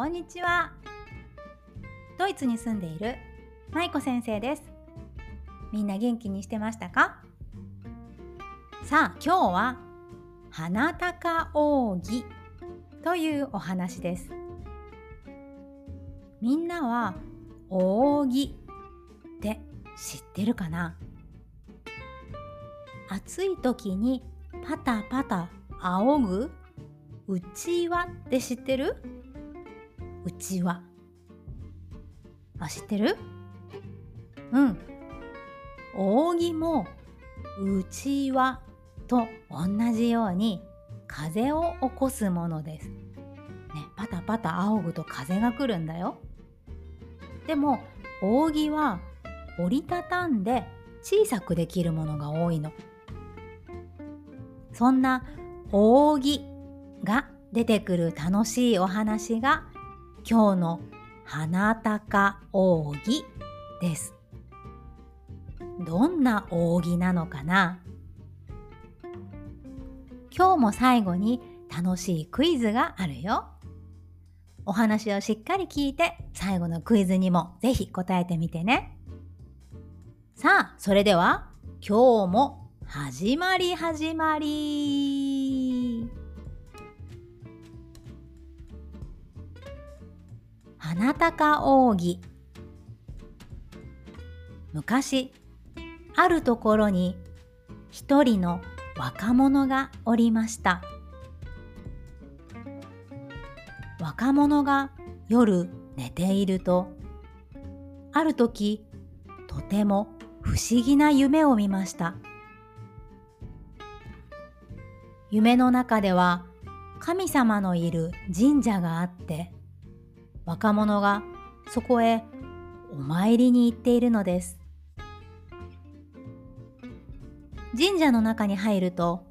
こんにちは。ドイツに住んでいる舞子先生です。みんな元気にしてましたか？さあ今日は花高扇というお話です。みんなは扇って知ってるかな？暑い時にパタパタ仰ぐ？うちわって知ってる？うちわあ知ってる？うん扇もうちわと同じように風を起こすものです。ね、パタパタ仰ぐと風が来るんだよ。でも扇は折りたたんで小さくできるものが多いの。そんな扇が出てくる楽しいお話が今日の花高扇です。どんな扇なのかな？今日も最後に楽しいクイズがあるよ。お話をしっかり聞いて最後のクイズにもぜひ答えてみてね。さあ、それでは今日も始まり始まり。花高扇。昔あるところに一人の若者がおりました。若者が夜寝ているとある時とても不思議な夢を見ました。夢の中では神様のいる神社があって若者がそこへお参りに行っているのです。神社の中に入ると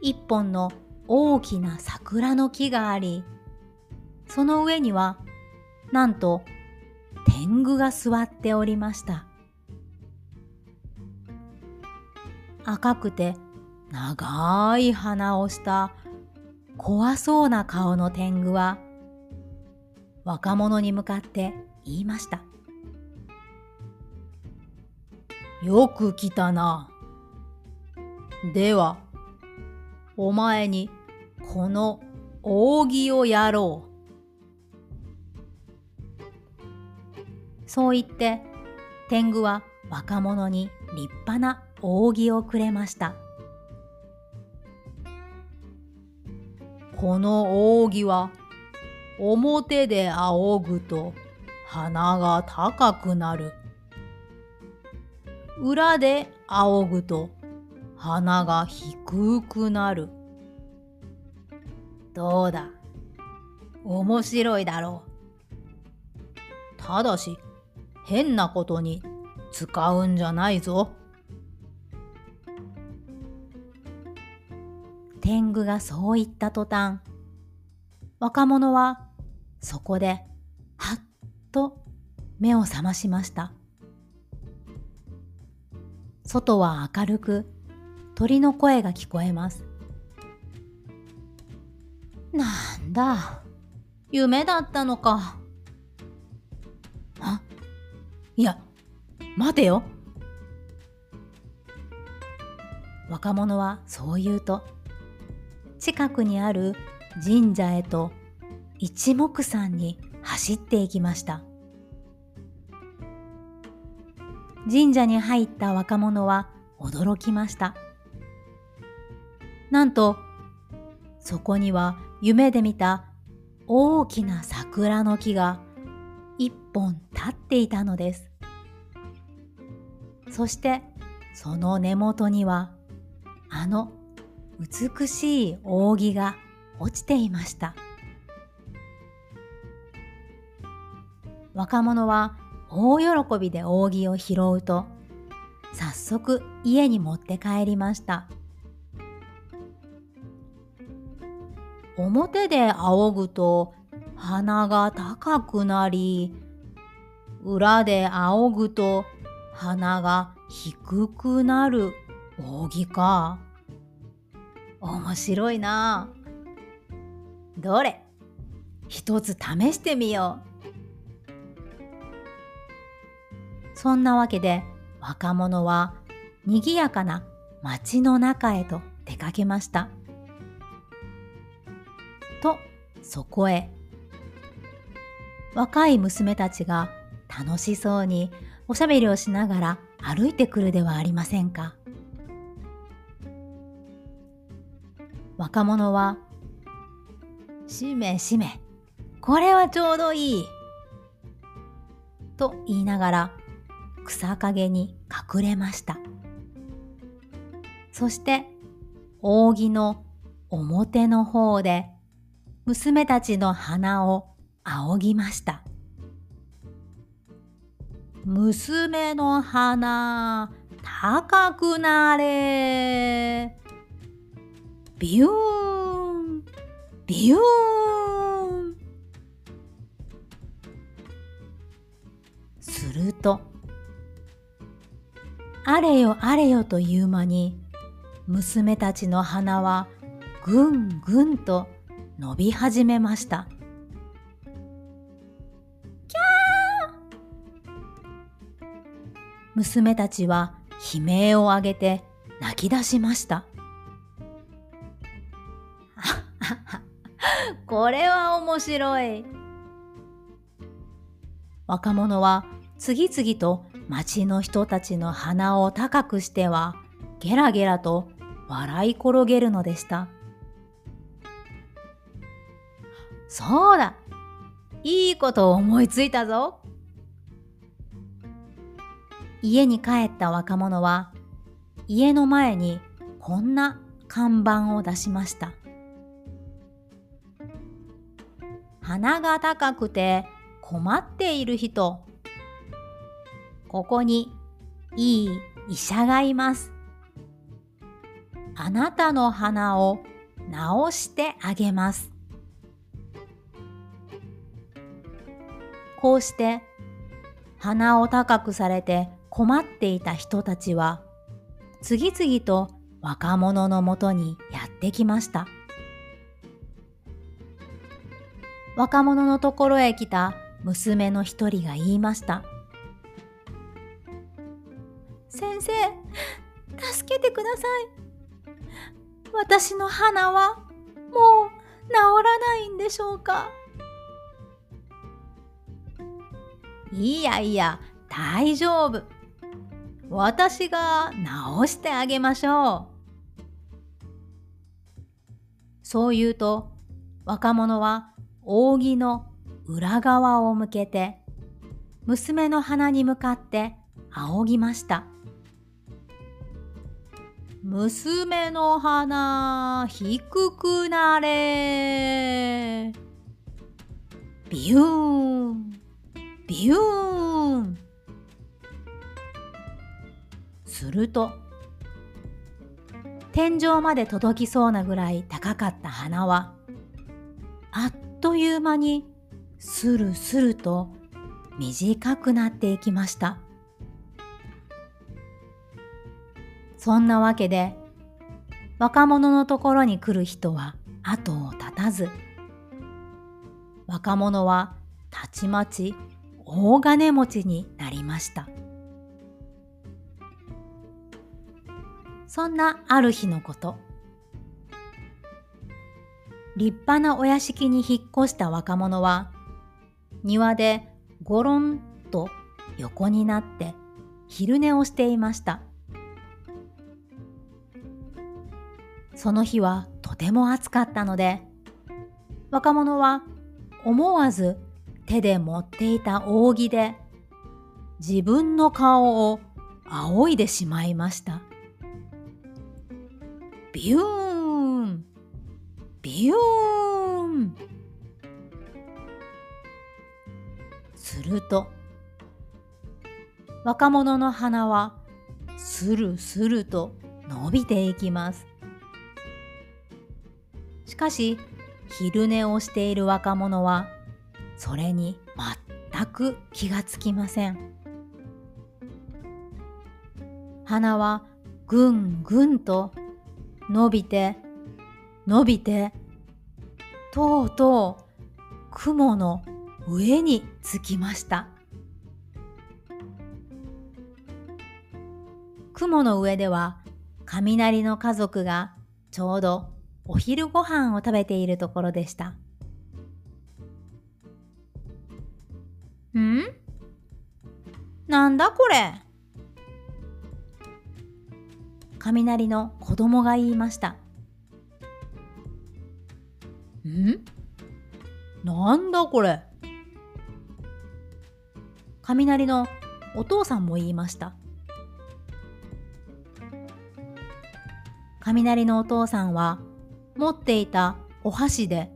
一本の大きな桜の木がありその上にはなんと天狗が座っておりました。赤くて長い鼻をした怖そうな顔の天狗は若者に向かって言いましたよく来たな。では、お前にこの扇をやろう。そう言って、天狗は若者に立派な扇をくれました。この扇は表で仰ぐと鼻が高くなる。裏で仰ぐと鼻が低くなる。どうだ？面白いだろう。ただし、変なことに使うんじゃないぞ。天狗がそう言った途端、若者はそこではっと目を覚ましました。外は明るく鳥の声が聞こえます。なんだ、夢だったのか。あ、いや、待てよ。若者はそう言うと、近くにある神社へと一目散に走っていきました。神社に入った若者は驚きました。なんと、そこには夢で見た大きな桜の木が一本立っていたのです。そしてその根元にはあの美しい扇が落ちていました。若者は大喜びで扇を拾うと早速家に持って帰りました。表で仰ぐと鼻が高くなり、裏で仰ぐと鼻が低くなる扇か。面白いな。どれ？一つ試してみよう。そんなわけで若者は賑やかな街の中へと出かけました。とそこへ若い娘たちが楽しそうにおしゃべりをしながら歩いてくるではありませんか。若者は「しめしめこれはちょうどいい」と言いながら草陰に隠れました。そして扇の表の方で娘たちの鼻を仰ぎました。娘の鼻高くなれ。ビューンビューン。するとあれよあれよという間に娘たちの鼻はぐんぐんと伸び始めました。キャー！娘たちは悲鳴を上げて泣き出しました。これは面白い。若者は次々と町の人たちの鼻を高くしてはゲラゲラと笑い転げるのでした。そうだいいことを思いついたぞ家に帰った若者は家の前にこんな看板を出しました。鼻が高くて困っている人。ここにいい医者がいます。あなたの鼻を治してあげます。こうして鼻を高くされて困っていた人たちは次々と若者のもとにやってきました。若者のところへ来た娘の一人が言いました。私の鼻はもう治らないんでしょうか？いやいや、大丈夫。私が治してあげましょう。そう言うと、若者は扇の裏側を向けて娘の鼻に向かって仰ぎました。娘の鼻低くなれ。ビューン。ビューン。すると天井まで届きそうなぐらい高かった鼻はあっという間にスルスルと短くなっていきました。そんなわけで若者のところに来る人は後を絶たず若者はたちまち大金持ちになりました。そんなある日のこと立派なお屋敷に引っ越した若者は庭でゴロンと横になって昼寝をしていました。その日はとても暑かったので若者は思わず手で持っていた扇で自分の顔を仰いでしまいました。ビューンビューン。すると若者の鼻はスルスルと伸びていきます。しかし昼寝をしている若者はそれに全く気がつきません。鼻はぐんぐんと伸びて伸びてとうとう雲の上に着きました。雲の上では雷の家族がちょうどお昼ご飯を食べているところでした。ん？なんだこれ？雷の子供が言いました。ん？なんだこれ？雷のお父さんも言いました。雷のお父さんは持っていたお箸で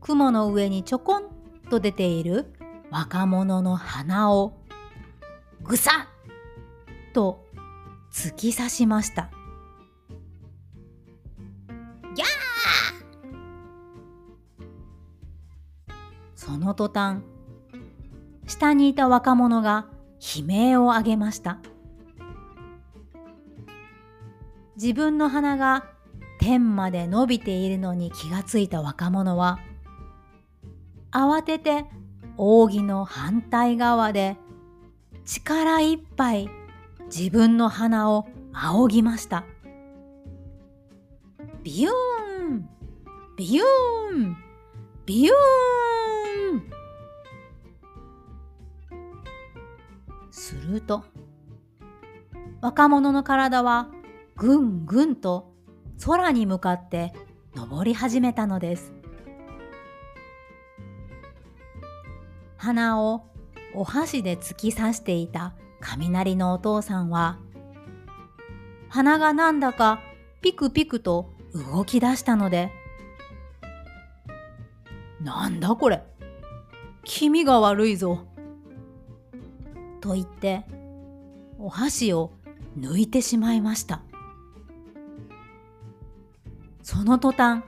雲の上にちょこんと出ている若者の鼻をぐさっと突き刺しました。ギャー！その途端下にいた若者が悲鳴を上げました。自分の鼻が天まで伸びているのに気がついた若者は慌てて扇の反対側で力いっぱい自分の鼻を仰ぎました。ビューンビューンビューン。すると若者の体はぐんぐんと空に向かって登り始めたのです。鼻をお箸で突き刺していた雷のお父さんは鼻がなんだかピクピクと動き出したので「なんだこれ？気味が悪いぞ」と言ってお箸を抜いてしまいました。その途端。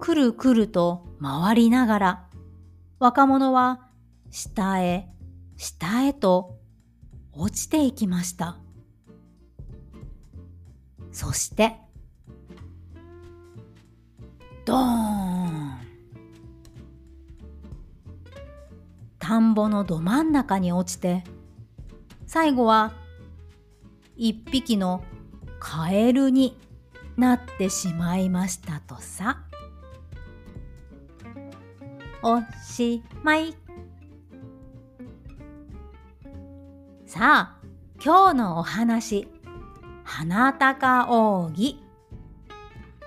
くるくると回りながら若者は下へ下へと落ちていきました。そしてドーン。田んぼのど真ん中に落ちて最後は一匹のカエルになってしまいましたとさ。おしまい。さあ、今日のお話、花高扇。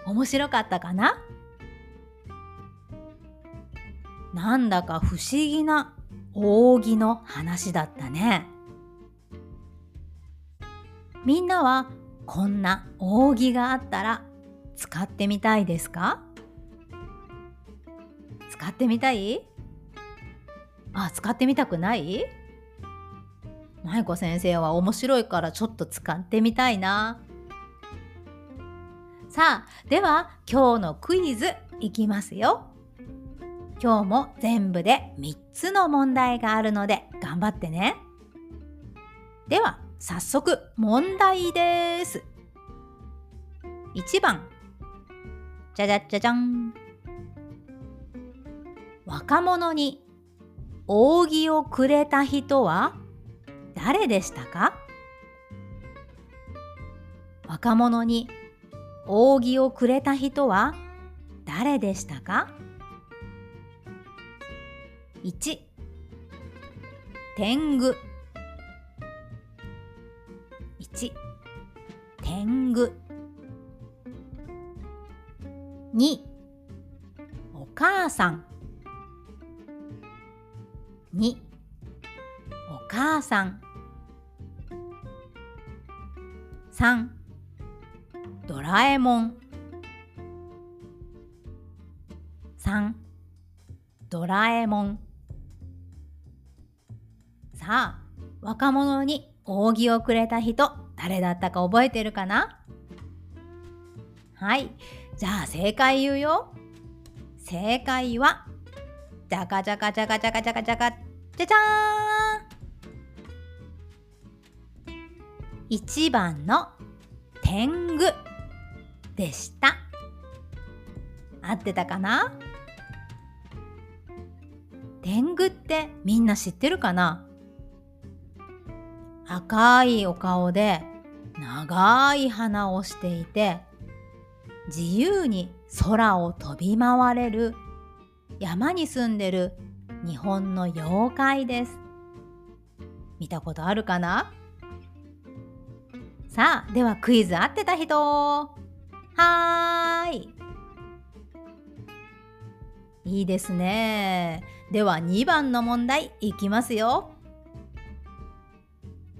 面白かったかな？なんだか不思議な扇の話だったね。みんなはこんな扇があったら使ってみたいですか？使ってみたい？あ、使ってみたくない？舞子先生は面白いからちょっと使ってみたいな。さあ、では今日のクイズいきますよ。今日も全部で3つの問題があるので頑張ってね。では早速問題です。1番。じゃじゃじゃじゃん。若者に扇をくれた人は誰でしたか？若者に扇をくれた人は誰でしたか？?1 天狗。1天狗。2お母さん。2お母さん。3ドラえもん。3ドラえもん。さあ若者に扇をくれた人誰だったか覚えてるかな？はい。じゃあ正解言うよ。正解はじゃかじゃかじゃかじゃかじゃかじゃかじゃじゃーん !1 番の天狗でした。合ってたかな？天狗ってみんな知ってるかな？赤いお顔で長い鼻をしていて自由に空を飛び回れる山に住んでる日本の妖怪です。見たことあるかな？さあではクイズ合ってた人。はーい。いいですね。では2番の問題いきますよ。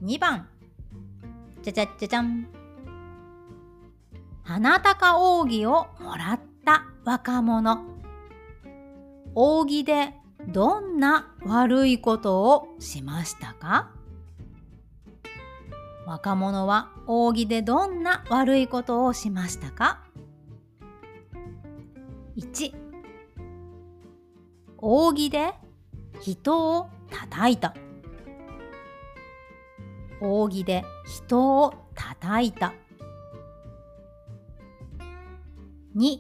2番。じゃじゃじゃじゃん。花高扇をもらった若者。扇でどんな悪いことをしましたか？若者は扇でどんな悪いことをしましたか ?1 扇で人を叩いた。扇で人を叩いた。2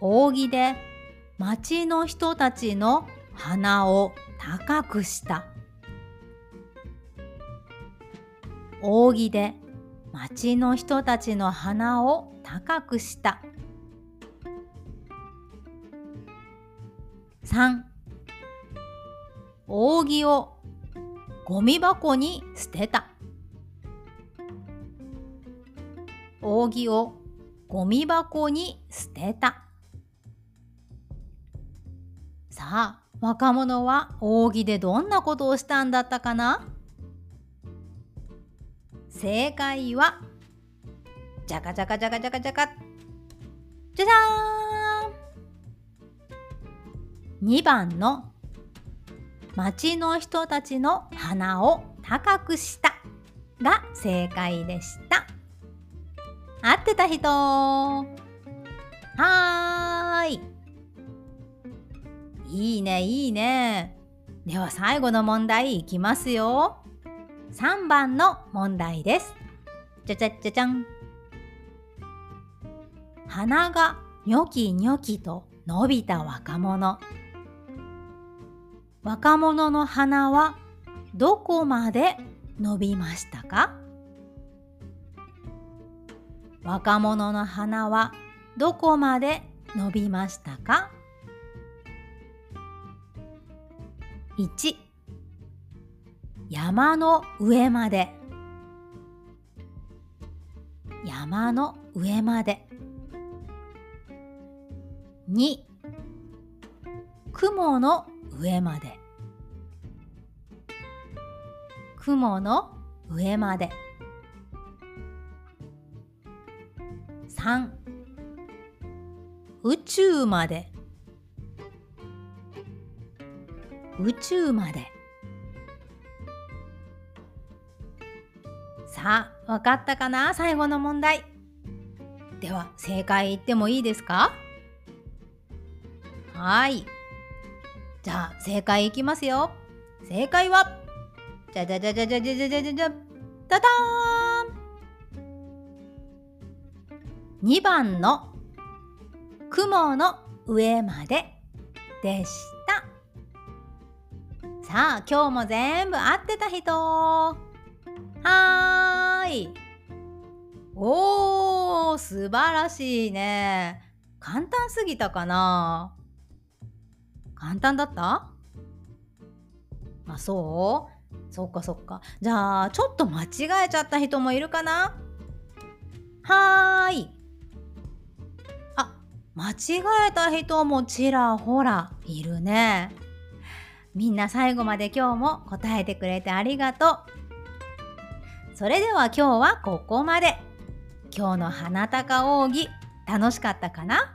扇で町の人たちの鼻を高くした。扇で町の人たちの鼻を高くした。3扇をゴミ箱に捨てた。扇をゴミ箱に捨てた。さあ若者は扇でどんなことをしたんだったかな？正解はじゃかじゃかじゃかじゃかじゃかじゃじゃーん！2番の町の人たちの鼻を高くした。が正解でした。合ってた人。はーい。いいねいいね。では最後の問題いきますよ。3番の問題です。じゃじゃじゃじゃん。鼻がニョキニョキと伸びた若者。若者の鼻はどこまで伸びましたか？若者の鼻はどこまで伸びましたか？1山の上まで。山の上まで。2雲の上まで。雲の上まで。3宇宙まで。宇宙まで。さあ分かったかな？最後の問題。では正解言ってもいいですか？はい。じゃあ正解いきますよ。正解はじゃじゃじゃじゃじゃじゃじゃじゃじゃじゃダダーン2番の雲の上まででしたさあ今日も全部合ってた人はーいおー素晴らしいね簡単すぎたかな簡単だった？あそう？そっかそっか。じゃあちょっと間違えちゃった人もいるかな？はーい。あ間違えた人もちらほらいるね。みんな最後まで今日も答えてくれてありがとう。それでは今日はここまで。今日の花高扇楽しかったかな？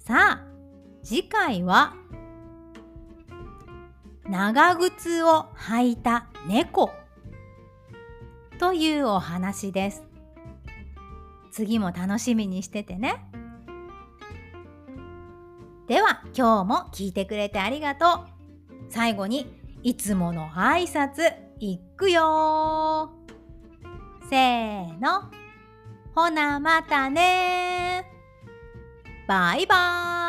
さあ次回は長靴を履いた猫というお話です。次も楽しみにしててね。では今日も聞いてくれてありがとう。最後にいつもの挨拶いくよせーの。ほなまたねバイバーイ。